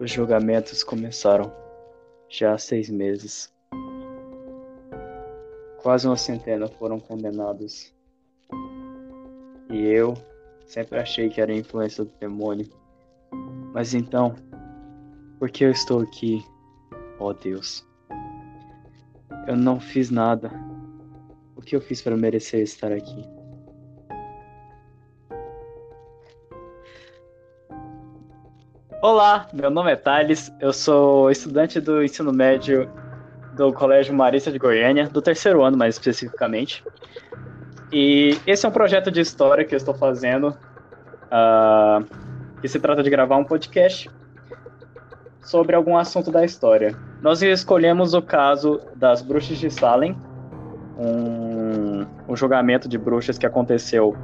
Os julgamentos começaram já há seis meses. Quase uma centena foram condenados. E eu sempre achei que era influência do demônio. Mas então, por que eu estou aqui, ó oh Deus? Eu não fiz nada. O que eu fiz para merecer estar aqui? Olá, meu nome é Thales, eu sou estudante do ensino médio do Colégio Marista de Goiânia, do terceiro ano mais especificamente. E esse é um projeto de história que eu estou fazendo, uh, que se trata de gravar um podcast sobre algum assunto da história. Nós escolhemos o caso das bruxas de Salem, um, um julgamento de bruxas que aconteceu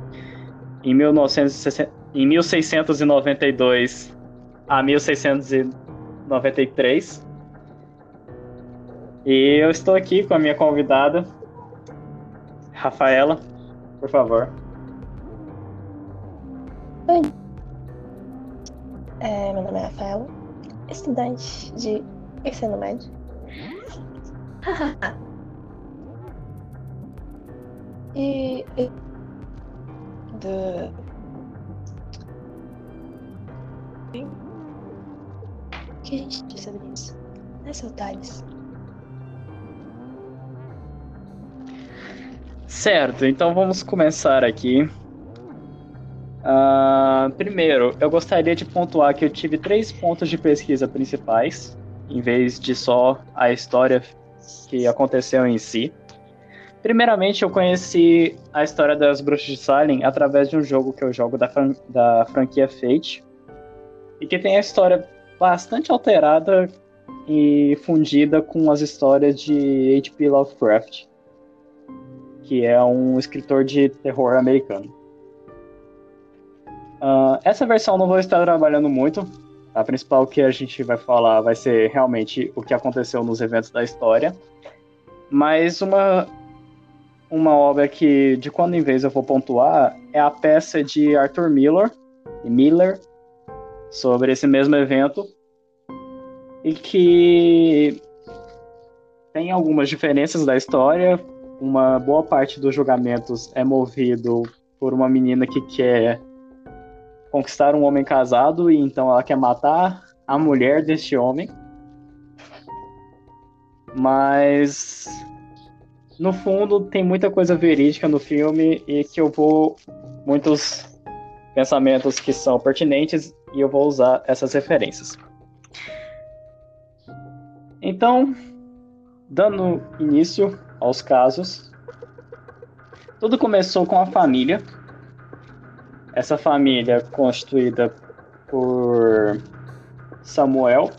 em, 1960, em 1692 a 1693. E eu estou aqui com a minha convidada, Rafaela, por favor. Oi. É, meu nome é Rafaela, estudante de ensino médio. e, do que a gente diz sobre isso? Né, seu Thales? Certo, então vamos começar aqui. Uh, primeiro, eu gostaria de pontuar que eu tive três pontos de pesquisa principais, em vez de só a história que aconteceu em si. Primeiramente, eu conheci a história das Bruxas de Salem através de um jogo que eu jogo da, fran da franquia Fate, e que tem a história bastante alterada e fundida com as histórias de H.P. Lovecraft, que é um escritor de terror americano. Uh, essa versão não vou estar trabalhando muito. A principal que a gente vai falar vai ser realmente o que aconteceu nos eventos da história. Mas uma, uma obra que de quando em vez eu vou pontuar é a peça de Arthur Miller, Miller sobre esse mesmo evento e que tem algumas diferenças da história. Uma boa parte dos julgamentos é movido por uma menina que quer conquistar um homem casado e então ela quer matar a mulher deste homem. Mas no fundo tem muita coisa verídica no filme e que eu vou muitos pensamentos que são pertinentes e eu vou usar essas referências. Então, dando início aos casos, tudo começou com a família. Essa família constituída por Samuel.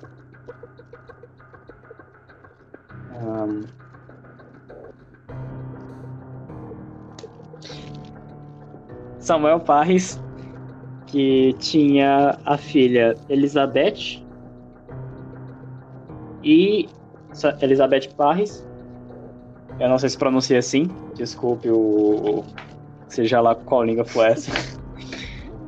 Um, Samuel Parres que tinha a filha Elizabeth e Elizabeth Parris. Eu não sei se pronuncia assim, desculpe o. seja lá qual língua foi essa.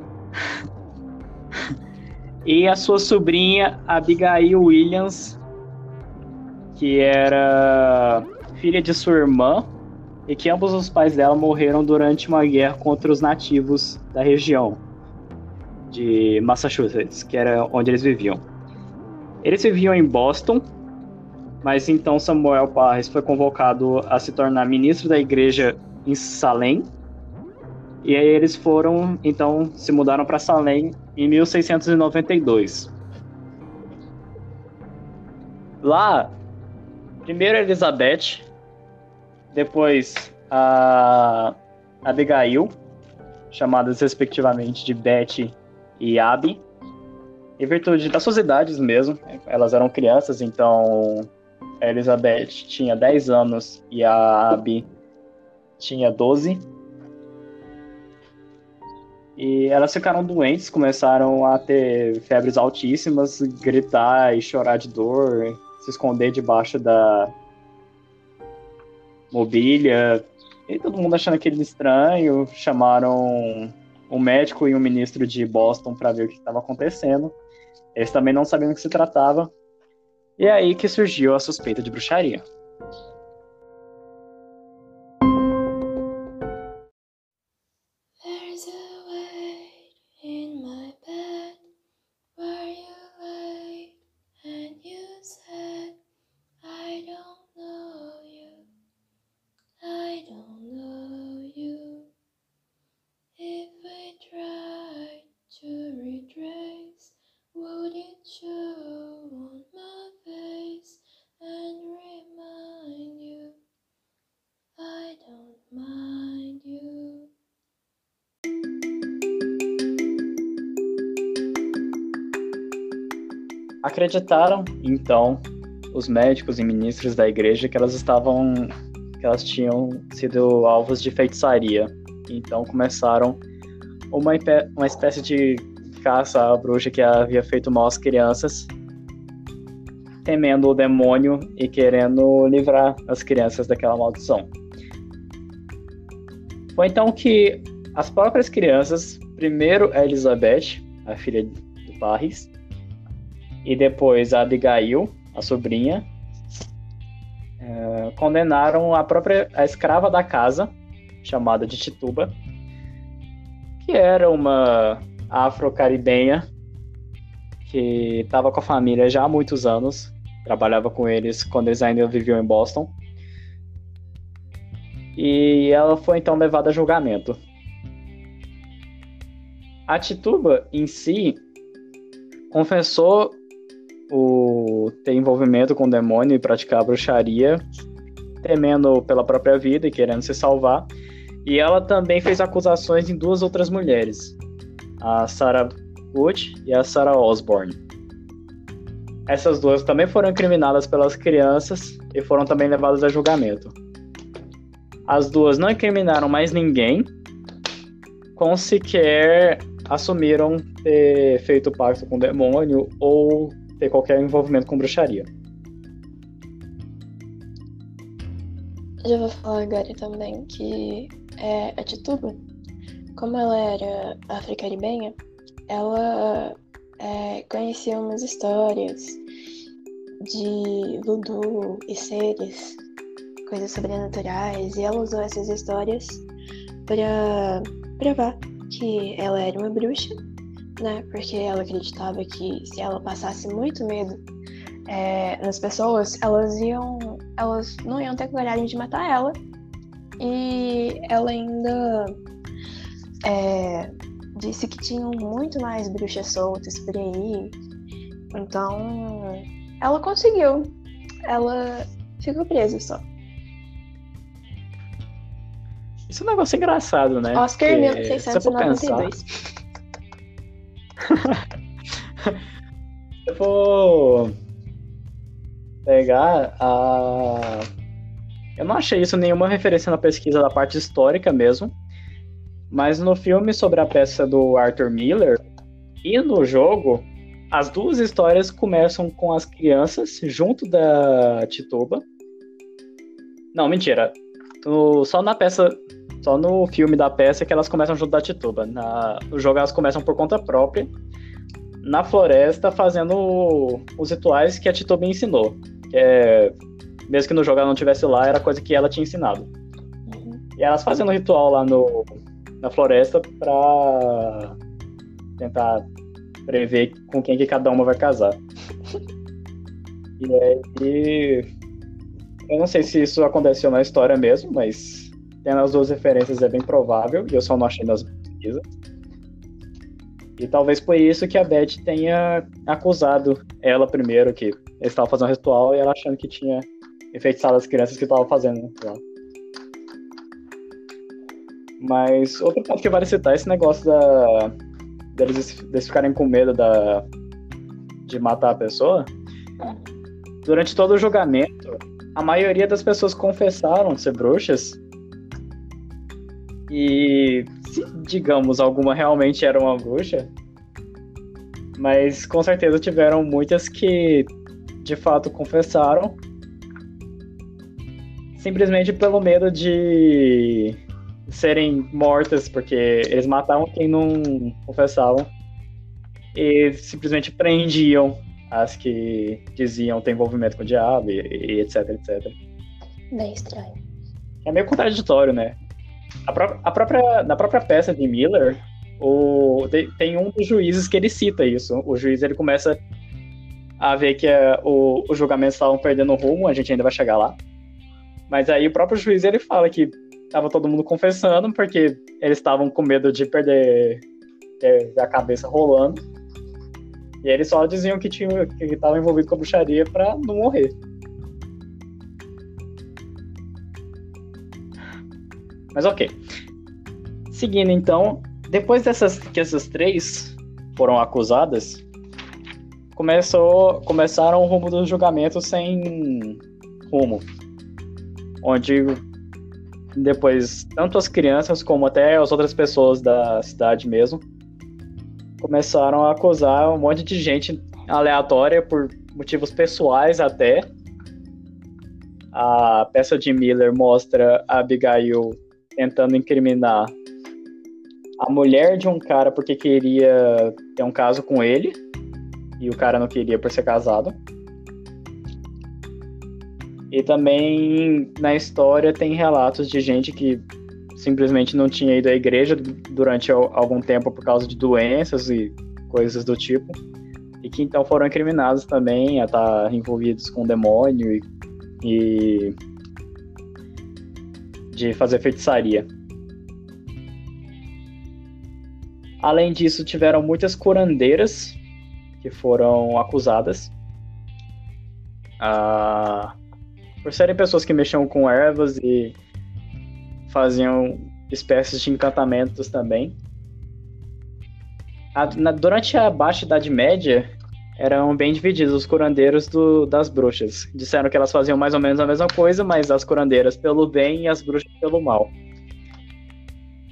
e a sua sobrinha Abigail Williams, que era filha de sua irmã, e que ambos os pais dela morreram durante uma guerra contra os nativos da região de Massachusetts, que era onde eles viviam. Eles viviam em Boston, mas então Samuel Parris foi convocado a se tornar ministro da igreja em Salem. E aí eles foram, então, se mudaram para Salem em 1692. Lá, primeiro Elizabeth, depois a Abigail, chamadas respectivamente de Betty e Abby. Em virtude das suas idades mesmo, elas eram crianças, então a Elizabeth tinha 10 anos e a Abby tinha 12. E elas ficaram doentes, começaram a ter febres altíssimas, gritar e chorar de dor, se esconder debaixo da mobília. E todo mundo achando aquele estranho, chamaram um médico e um ministro de Boston para ver o que estava acontecendo. Eles também não sabiam do que se tratava. E é aí que surgiu a suspeita de bruxaria. Acreditaram, então, os médicos e ministros da igreja que elas estavam que elas tinham sido alvos de feitiçaria. Então começaram uma, uma espécie de caça à bruxa que havia feito mal às crianças, temendo o demônio e querendo livrar as crianças daquela maldição. Foi então que as próprias crianças, primeiro a Elizabeth, a filha do Parris, e depois a Abigail, a sobrinha, é, condenaram a própria a escrava da casa, chamada de Tituba, que era uma afro-caribenha que estava com a família já há muitos anos, trabalhava com eles quando eles ainda viviam em Boston. E ela foi então levada a julgamento. A Tituba em si confessou o ter envolvimento com o demônio e praticar bruxaria, temendo pela própria vida e querendo se salvar. E ela também fez acusações em duas outras mulheres, a Sarah Wood e a Sarah Osborne. Essas duas também foram incriminadas pelas crianças e foram também levadas a julgamento. As duas não incriminaram mais ninguém, com sequer assumiram ter feito pacto com o demônio ou ter qualquer envolvimento com bruxaria. Já vou falar agora também que é, a Tituba, como ela era africaribenha, ela é, conhecia umas histórias de voodoo e seres, coisas sobrenaturais, e ela usou essas histórias para provar que ela era uma bruxa né? Porque ela acreditava que se ela passasse muito medo é, nas pessoas, elas iam, elas não iam ter coragem de matar ela. E ela ainda é, disse que tinham muito mais bruxas soltas por aí. Então, ela conseguiu. Ela ficou presa só. Isso é um negócio engraçado, né? Oscar Porque, 1692. Eu vou pegar a. Eu não achei isso nenhuma referência na pesquisa da parte histórica mesmo. Mas no filme sobre a peça do Arthur Miller e no jogo, as duas histórias começam com as crianças junto da Tituba. Não, mentira. No, só na peça só no filme da peça que elas começam junto da Tituba. Na, no jogo elas começam por conta própria, na floresta, fazendo os rituais que a Tituba ensinou. Que é, mesmo que no jogo ela não estivesse lá, era coisa que ela tinha ensinado. Uhum. E elas fazendo o ritual lá no, na floresta pra tentar prever com quem que cada uma vai casar. e aí. Eu não sei se isso aconteceu na história mesmo, mas Tendo as duas referências é bem provável, e eu só não achei nas pesquisas. E talvez por isso que a Beth tenha acusado ela primeiro, que eles estavam fazendo um ritual e ela achando que tinha enfeitiçado as crianças que estavam fazendo lá. Mas outro ponto que vale citar é esse negócio da, deles, deles ficarem com medo da, de matar a pessoa. Durante todo o julgamento, a maioria das pessoas confessaram ser bruxas e se, digamos, alguma realmente era uma bruxa, mas com certeza tiveram muitas que de fato confessaram simplesmente pelo medo de serem mortas, porque eles matavam quem não confessavam. e simplesmente prendiam as que diziam ter envolvimento com o diabo e, e etc, etc. Bem estranho. É meio contraditório, né? A, pró a própria, na própria peça de Miller, o, tem um dos juízes que ele cita isso. O juiz ele começa a ver que uh, o, os julgamentos estavam perdendo rumo, a gente ainda vai chegar lá. Mas aí o próprio juiz ele fala que estava todo mundo confessando porque eles estavam com medo de perder a cabeça rolando. E eles só diziam que tinha que estava envolvido com a bruxaria para não morrer. Mas ok. Seguindo então, depois dessas que essas três foram acusadas, começou começaram o rumo do julgamento sem rumo, onde depois tanto as crianças como até as outras pessoas da cidade mesmo começaram a acusar um monte de gente aleatória por motivos pessoais até. A peça de Miller mostra a Abigail tentando incriminar a mulher de um cara porque queria ter um caso com ele e o cara não queria por ser casado. E também na história tem relatos de gente que simplesmente não tinha ido à igreja durante algum tempo por causa de doenças e coisas do tipo. E que então foram incriminados também a estar envolvidos com o demônio e, e de fazer feitiçaria. Além disso, tiveram muitas curandeiras que foram acusadas ah, por serem pessoas que mexiam com ervas e faziam espécies de encantamentos também. A, na, durante a Baixa Idade Média, eram bem divididos os curandeiros do, das bruxas. Disseram que elas faziam mais ou menos a mesma coisa, mas as curandeiras pelo bem e as bruxas pelo mal.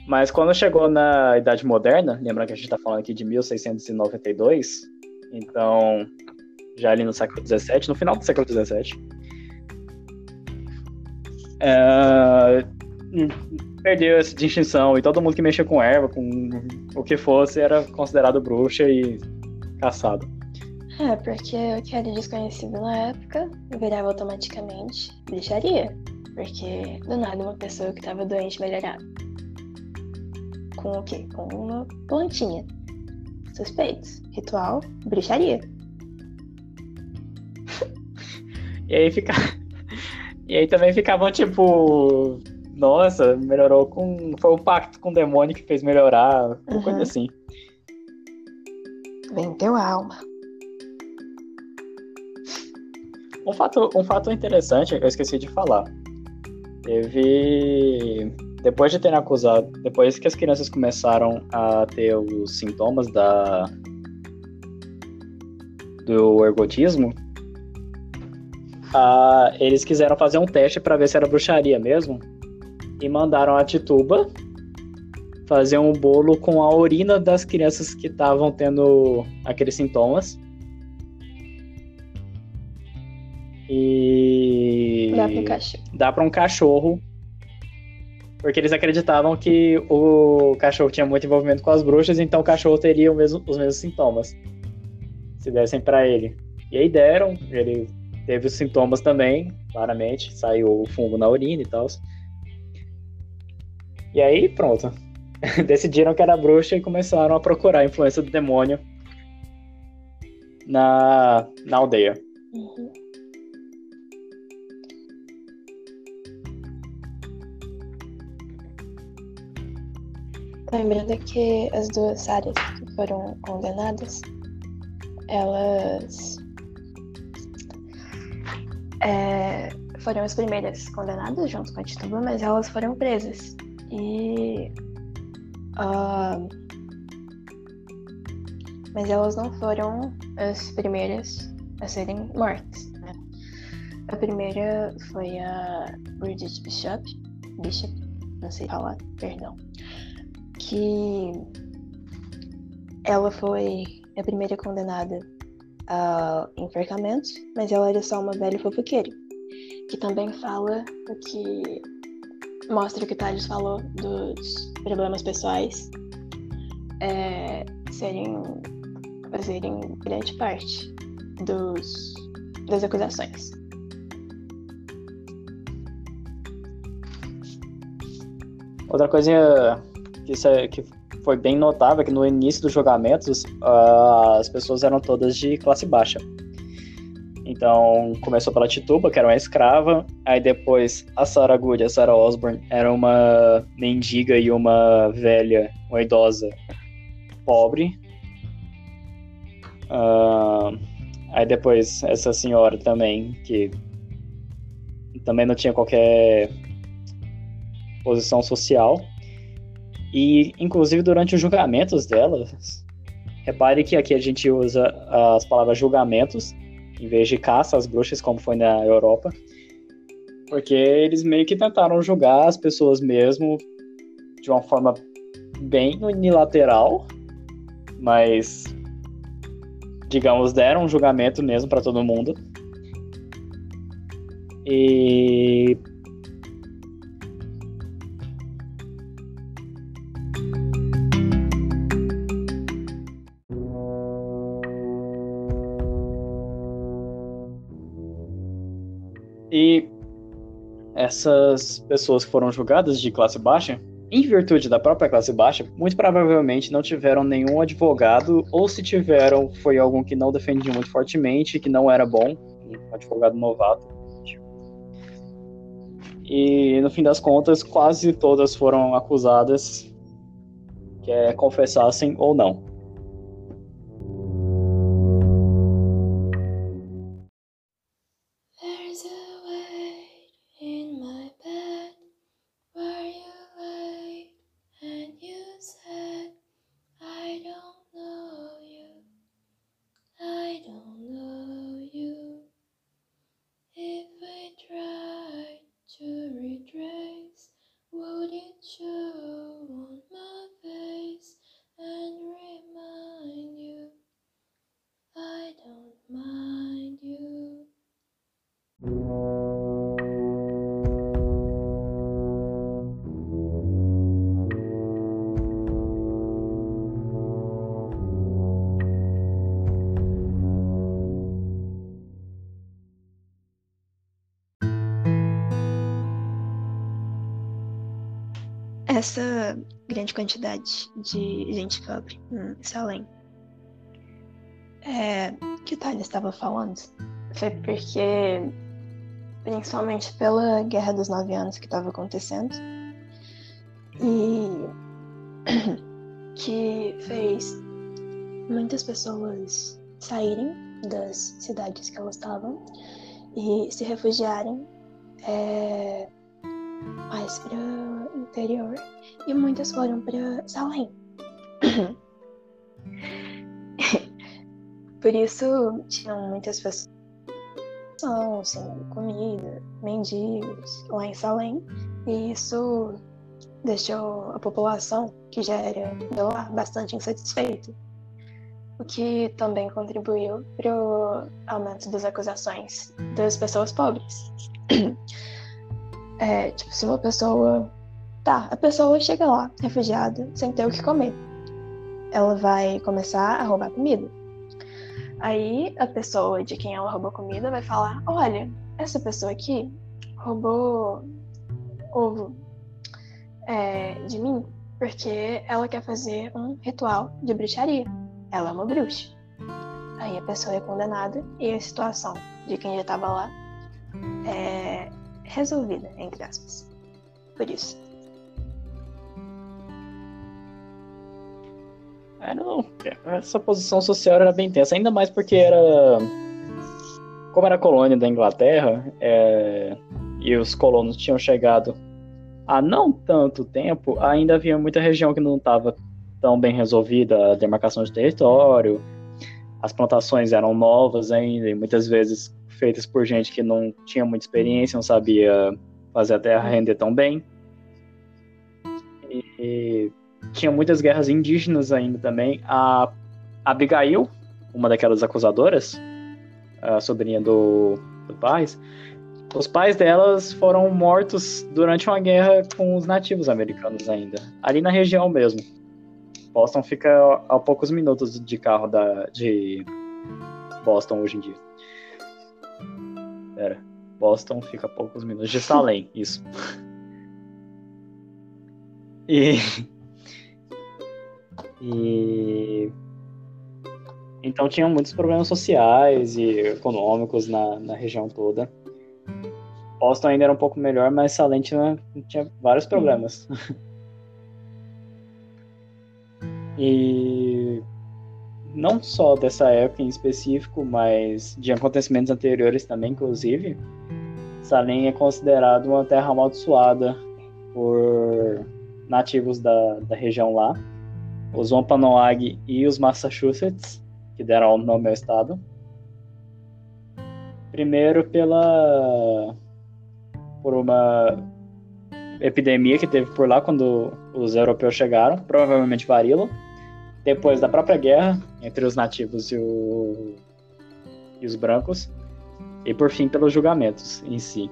Mas quando chegou na Idade Moderna, lembra que a gente está falando aqui de 1692, então já ali no século XVII, no final do século XVII, é, perdeu essa distinção e todo mundo que mexia com erva, com o que fosse, era considerado bruxa e caçado. É, porque o que era desconhecido na época virava automaticamente bruxaria. Porque do nada uma pessoa que estava doente melhorava. Com o quê? Com uma plantinha. Suspeitos. Ritual, bruxaria. e aí fica. E aí também ficavam tipo nossa, melhorou com. Foi o pacto com o demônio que fez melhorar, uhum. coisa assim. Vendeu a alma. Um fato, um fato interessante que eu esqueci de falar. Teve. Depois de terem acusado. Depois que as crianças começaram a ter os sintomas da. do ergotismo, eles quiseram fazer um teste para ver se era bruxaria mesmo e mandaram a Tituba fazer um bolo com a urina das crianças que estavam tendo aqueles sintomas. E. Dá para um cachorro. Dá para um cachorro. Porque eles acreditavam que o cachorro tinha muito envolvimento com as bruxas, então o cachorro teria mesmo, os mesmos sintomas. Se dessem para ele. E aí deram, ele teve os sintomas também, claramente. Saiu o fungo na urina e tal. E aí, pronto. Decidiram que era bruxa e começaram a procurar a influência do demônio na, na aldeia. Uhum. Lembrando que as duas áreas que foram condenadas, elas é, foram as primeiras condenadas junto com a Tituba, mas elas foram presas. E. Uh, mas elas não foram as primeiras a serem mortas. Né? A primeira foi a Bridget Bishop, Bishop, não sei falar, perdão, que ela foi a primeira condenada a enforcamento, mas ela era só uma velha fofoqueira, que também fala o que mostra o que Thales falou dos problemas pessoais é, serem fazerem grande parte dos, das acusações. Outra coisa que, é, que foi bem notável que no início dos julgamentos uh, as pessoas eram todas de classe baixa. Então começou pela Tituba, que era uma escrava, aí depois a Sarah Good a Sarah Osborne era uma mendiga e uma velha, uma idosa pobre. Uh, aí depois essa senhora também, que também não tinha qualquer posição social. E, inclusive, durante os julgamentos delas, repare que aqui a gente usa as palavras julgamentos em vez de caça às bruxas, como foi na Europa. Porque eles meio que tentaram julgar as pessoas mesmo de uma forma bem unilateral, mas digamos deram um julgamento mesmo para todo mundo. E essas pessoas que foram julgadas de classe baixa, em virtude da própria classe baixa, muito provavelmente não tiveram nenhum advogado, ou se tiveram, foi algum que não defendia muito fortemente, que não era bom, um advogado novato. E no fim das contas, quase todas foram acusadas, que é confessassem ou não. Essa grande quantidade de gente pobre. Em Salem é, que o Tyler estava falando foi porque, principalmente pela Guerra dos Nove Anos que estava acontecendo, e que fez muitas pessoas saírem das cidades que elas estavam e se refugiarem é, mais para interior e muitas foram para Salem. Por isso tinham muitas pessoas sem comida, mendigos lá em Salem, e isso deixou a população, que já era de lá, bastante insatisfeita. O que também contribuiu para o aumento das acusações das pessoas pobres. É, tipo, se uma pessoa. Tá, a pessoa chega lá, refugiada, sem ter o que comer. Ela vai começar a roubar comida. Aí a pessoa de quem ela roubou comida vai falar: olha, essa pessoa aqui roubou ovo é, de mim porque ela quer fazer um ritual de bruxaria. Ela é uma bruxa. Aí a pessoa é condenada e a situação de quem já estava lá é, resolvida, entre aspas. Por isso. É, não. Essa posição social era bem tensa, ainda mais porque era. Como era colônia da Inglaterra, é, e os colonos tinham chegado há não tanto tempo, ainda havia muita região que não estava tão bem resolvida a demarcação de território, as plantações eram novas ainda, e muitas vezes feitas por gente que não tinha muita experiência, não sabia fazer a terra render tão bem. E tinha muitas guerras indígenas ainda também. A Abigail, uma daquelas acusadoras, a sobrinha do, do Paz, os pais delas foram mortos durante uma guerra com os nativos americanos ainda, ali na região mesmo. Boston fica a poucos minutos de carro da, de Boston hoje em dia. Pera. Boston fica a poucos minutos de Salem, isso. E. E. Então tinham muitos problemas sociais e econômicos na, na região toda. Boston ainda era um pouco melhor, mas Salem tinha, tinha vários problemas. e não só dessa época em específico, mas de acontecimentos anteriores também, inclusive, Salem é considerado uma terra amaldiçoada por nativos da, da região lá, os Wampanoag e os Massachusetts, que deram o nome ao estado. Primeiro pela por uma epidemia que teve por lá quando os europeus chegaram, provavelmente varíola depois da própria guerra entre os nativos e, o... e os brancos, e por fim pelos julgamentos em si.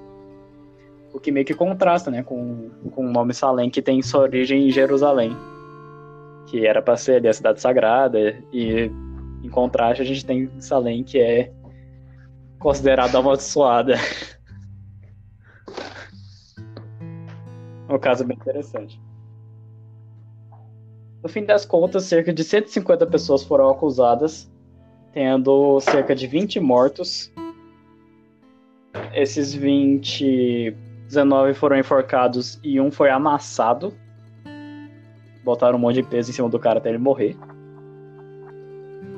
O que meio que contrasta né, com, com o nome Salem, que tem sua origem em Jerusalém, que era para ser ali, a cidade sagrada, e em contraste a gente tem Salem, que é considerada amaldiçoada. um caso bem interessante. No fim das contas, cerca de 150 pessoas foram acusadas, tendo cerca de 20 mortos. Esses 20, 19 foram enforcados e um foi amassado. Botaram um monte de peso em cima do cara até ele morrer.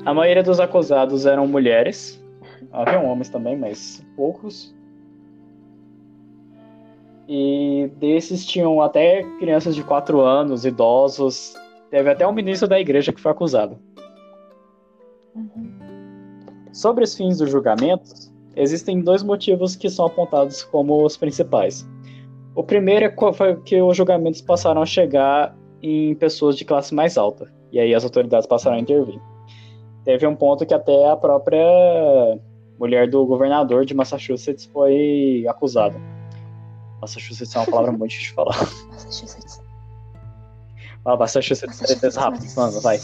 A maioria dos acusados eram mulheres. Havia homens também, mas poucos. E desses tinham até crianças de 4 anos, idosos, Teve até um ministro da igreja que foi acusado. Uhum. Sobre os fins dos julgamentos, existem dois motivos que são apontados como os principais. O primeiro é que os julgamentos passaram a chegar em pessoas de classe mais alta, e aí as autoridades passaram a intervir. Teve um ponto que até a própria mulher do governador de Massachusetts foi acusada. Massachusetts é uma palavra muito difícil de falar. Massachusetts. Ó, bastante Massachusetts rápido, mano, vai.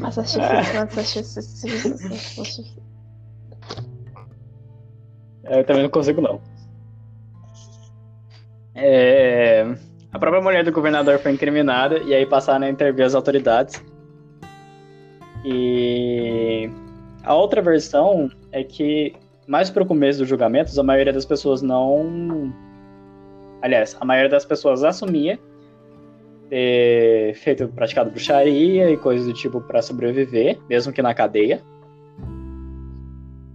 Massachusetts, Massachusetts, Eu também não consigo, não. É... A própria mulher do governador foi incriminada e aí passaram a intervir as autoridades. E a outra versão é que mais para o começo dos julgamentos, a maioria das pessoas não. Aliás, a maioria das pessoas assumia ter feito, praticado bruxaria e coisas do tipo para sobreviver, mesmo que na cadeia.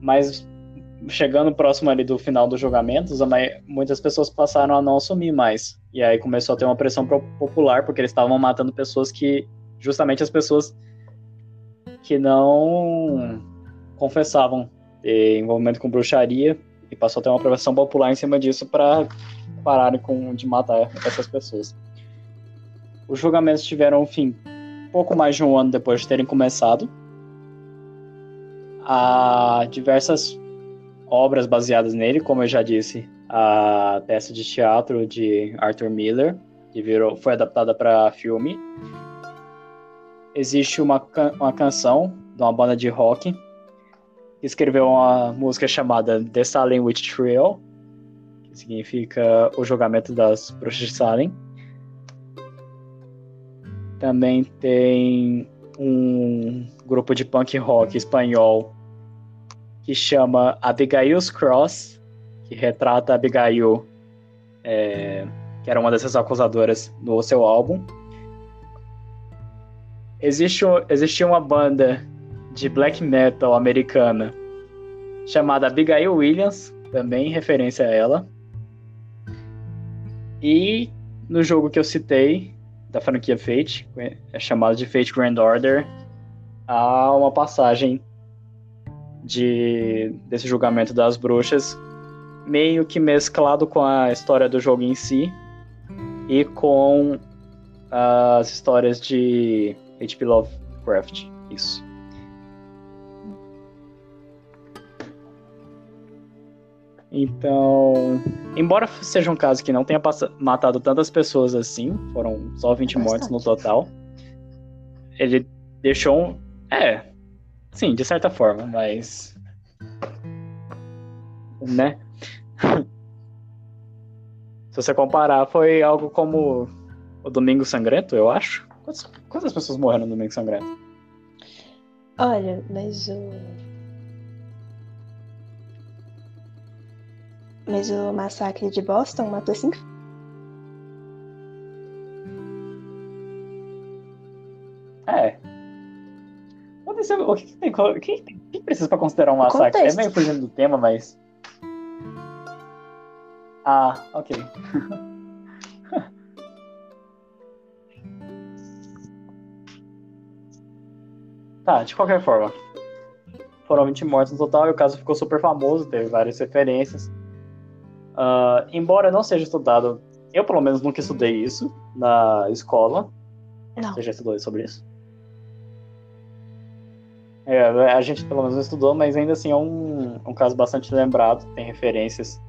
Mas chegando próximo ali do final dos julgamentos, muitas pessoas passaram a não assumir mais. E aí começou a ter uma pressão popular, porque eles estavam matando pessoas que. Justamente as pessoas que não confessavam envolvimento com bruxaria e passou a ter uma aprovação popular em cima disso para pararem com, de matar essas pessoas. Os julgamentos tiveram um fim pouco mais de um ano depois de terem começado. Há diversas obras baseadas nele, como eu já disse, a peça de teatro de Arthur Miller, que virou, foi adaptada para filme. Existe uma, uma canção de uma banda de rock escreveu uma música chamada The Salem Witch Trial, que significa o julgamento das bruxas de Salem. Também tem um grupo de punk rock espanhol que chama Abigail's Cross, que retrata Abigail, é, que era uma dessas acusadoras no seu álbum. Existe, existia uma banda de black metal americana chamada Abigail Williams, também referência a ela. E no jogo que eu citei, da franquia Fate, é chamado de Fate Grand Order, há uma passagem de desse julgamento das bruxas, meio que mesclado com a história do jogo em si e com as histórias de H.P. Lovecraft. Isso. Então, embora seja um caso que não tenha matado tantas pessoas assim, foram só 20 Bastante. mortes no total, ele deixou um. É, sim, de certa forma, mas. Né? Se você comparar, foi algo como o Domingo Sangrento, eu acho. Quantas, quantas pessoas morreram no Domingo Sangrento? Olha, mas o. Mas o massacre de Boston matou cinco. É. O que, tem, o que, que precisa pra considerar um massacre? É meio fugindo do tema, mas. Ah, ok. tá, de qualquer forma. Foram 20 mortes no total e o caso ficou super famoso, teve várias referências. Uh, embora não seja estudado, eu pelo menos nunca estudei isso na escola. Não. Você já estudou sobre isso? É, a gente pelo menos estudou, mas ainda assim é um, um caso bastante lembrado, tem referências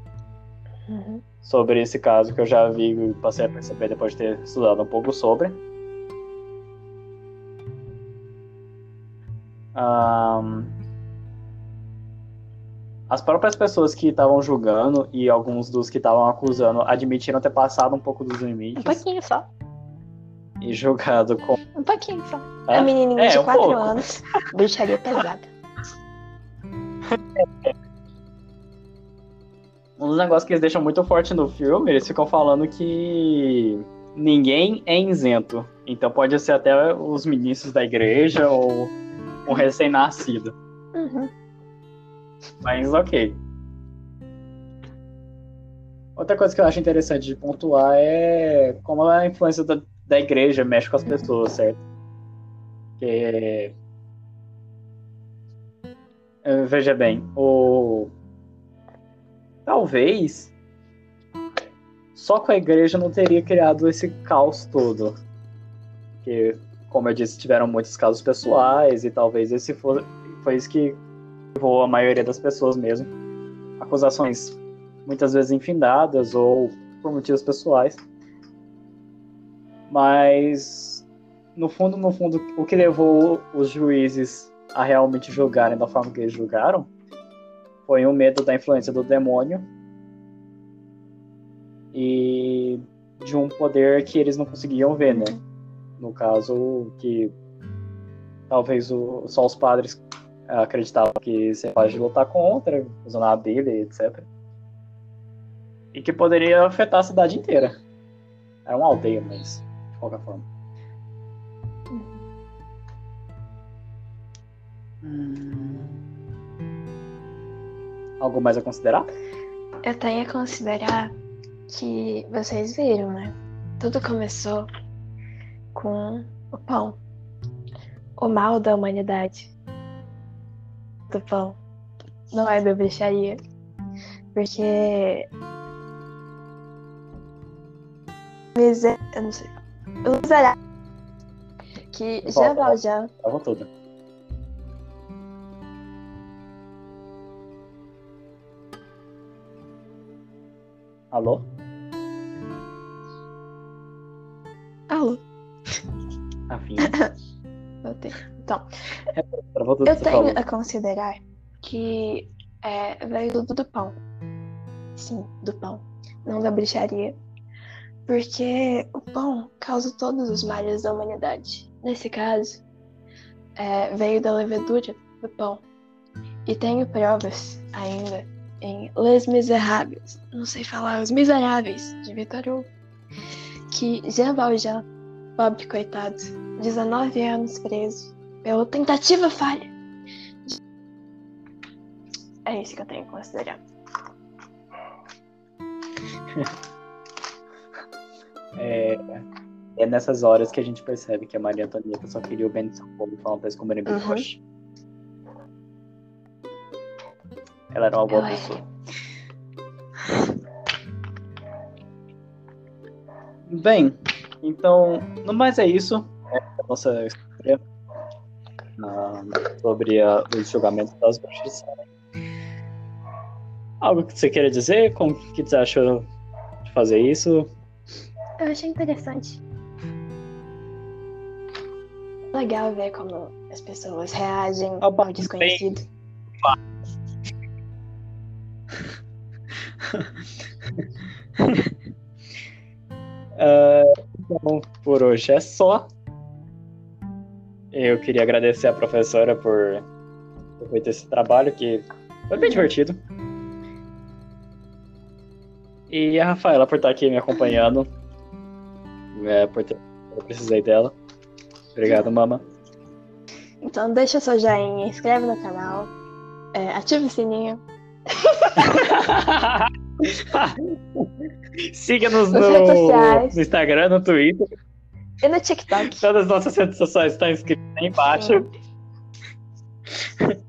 uhum. sobre esse caso que eu já vi e passei a perceber depois de ter estudado um pouco sobre. Um, as próprias pessoas que estavam julgando e alguns dos que estavam acusando admitiram ter passado um pouco dos limites. Um pouquinho só. E julgado com. Um pouquinho só. É? A menininha é, de um 4 pouco. anos. Bruxaria pesada. um dos negócios que eles deixam muito forte no filme, eles ficam falando que ninguém é isento. Então pode ser até os ministros da igreja ou um recém-nascido. Uhum. Mas ok. Outra coisa que eu acho interessante de pontuar é como a influência da, da igreja mexe com as pessoas, certo? Que... Eh, veja bem, o... talvez só com a igreja não teria criado esse caos todo. Que, como eu disse, tiveram muitos casos pessoais e talvez esse foi, foi isso que levou a maioria das pessoas mesmo. Acusações muitas vezes infindadas ou por motivos pessoais. Mas no fundo, no fundo, o que levou os juízes a realmente julgarem da forma que eles julgaram foi o medo da influência do demônio e de um poder que eles não conseguiam ver, né? No caso, que talvez o, só os padres acreditava que você pode lutar contra, usando a Bíblia, etc. E que poderia afetar a cidade inteira. Era uma aldeia, mas qualquer forma. Hum... Algo mais a considerar? Eu tenho a considerar que vocês viram, né? Tudo começou com o pão. O mal da humanidade do pão. Não é da bruxaria. Porque. Eu não sei. Miserável. Que Jean Valjean. Tava toda. Alô? Alô? Afim. Voltei. Então, eu tenho a considerar que é, veio tudo do pão. Sim, do pão. Não da bruxaria. Porque o pão causa todos os males da humanidade. Nesse caso, é, veio da levedura do pão. E tenho provas ainda em Les Miserables, não sei falar, Os Miseráveis, de Victor Hugo, que Jean Valjean, pobre coitado, 19 anos preso, pela tentativa falha. É isso que eu tenho que considerar. é, é nessas horas que a gente percebe que a Maria Antonieta só queria o bem de São Paulo falando pra eles comerem uhum. Ela era uma boa Ela pessoa. É. Bem, então, no mais é isso. É a nossa história sobre a, os julgamentos das bruxas. Algo que você queira dizer? Como que você achou de fazer isso? Eu achei interessante. Legal ver como as pessoas reagem Opa, ao desconhecido. Ah, então, por hoje é só. Eu queria agradecer a professora por ter feito esse trabalho, que foi bem divertido. E a Rafaela por estar aqui me acompanhando. É, por ter... Eu precisei dela. Obrigado, mama. Então deixa seu joinha, inscreve no canal, é, ativa o sininho. Siga-nos no, no Instagram, no Twitter. E no TikTok. Todas as nossas redes sociais estão inscritas aí embaixo.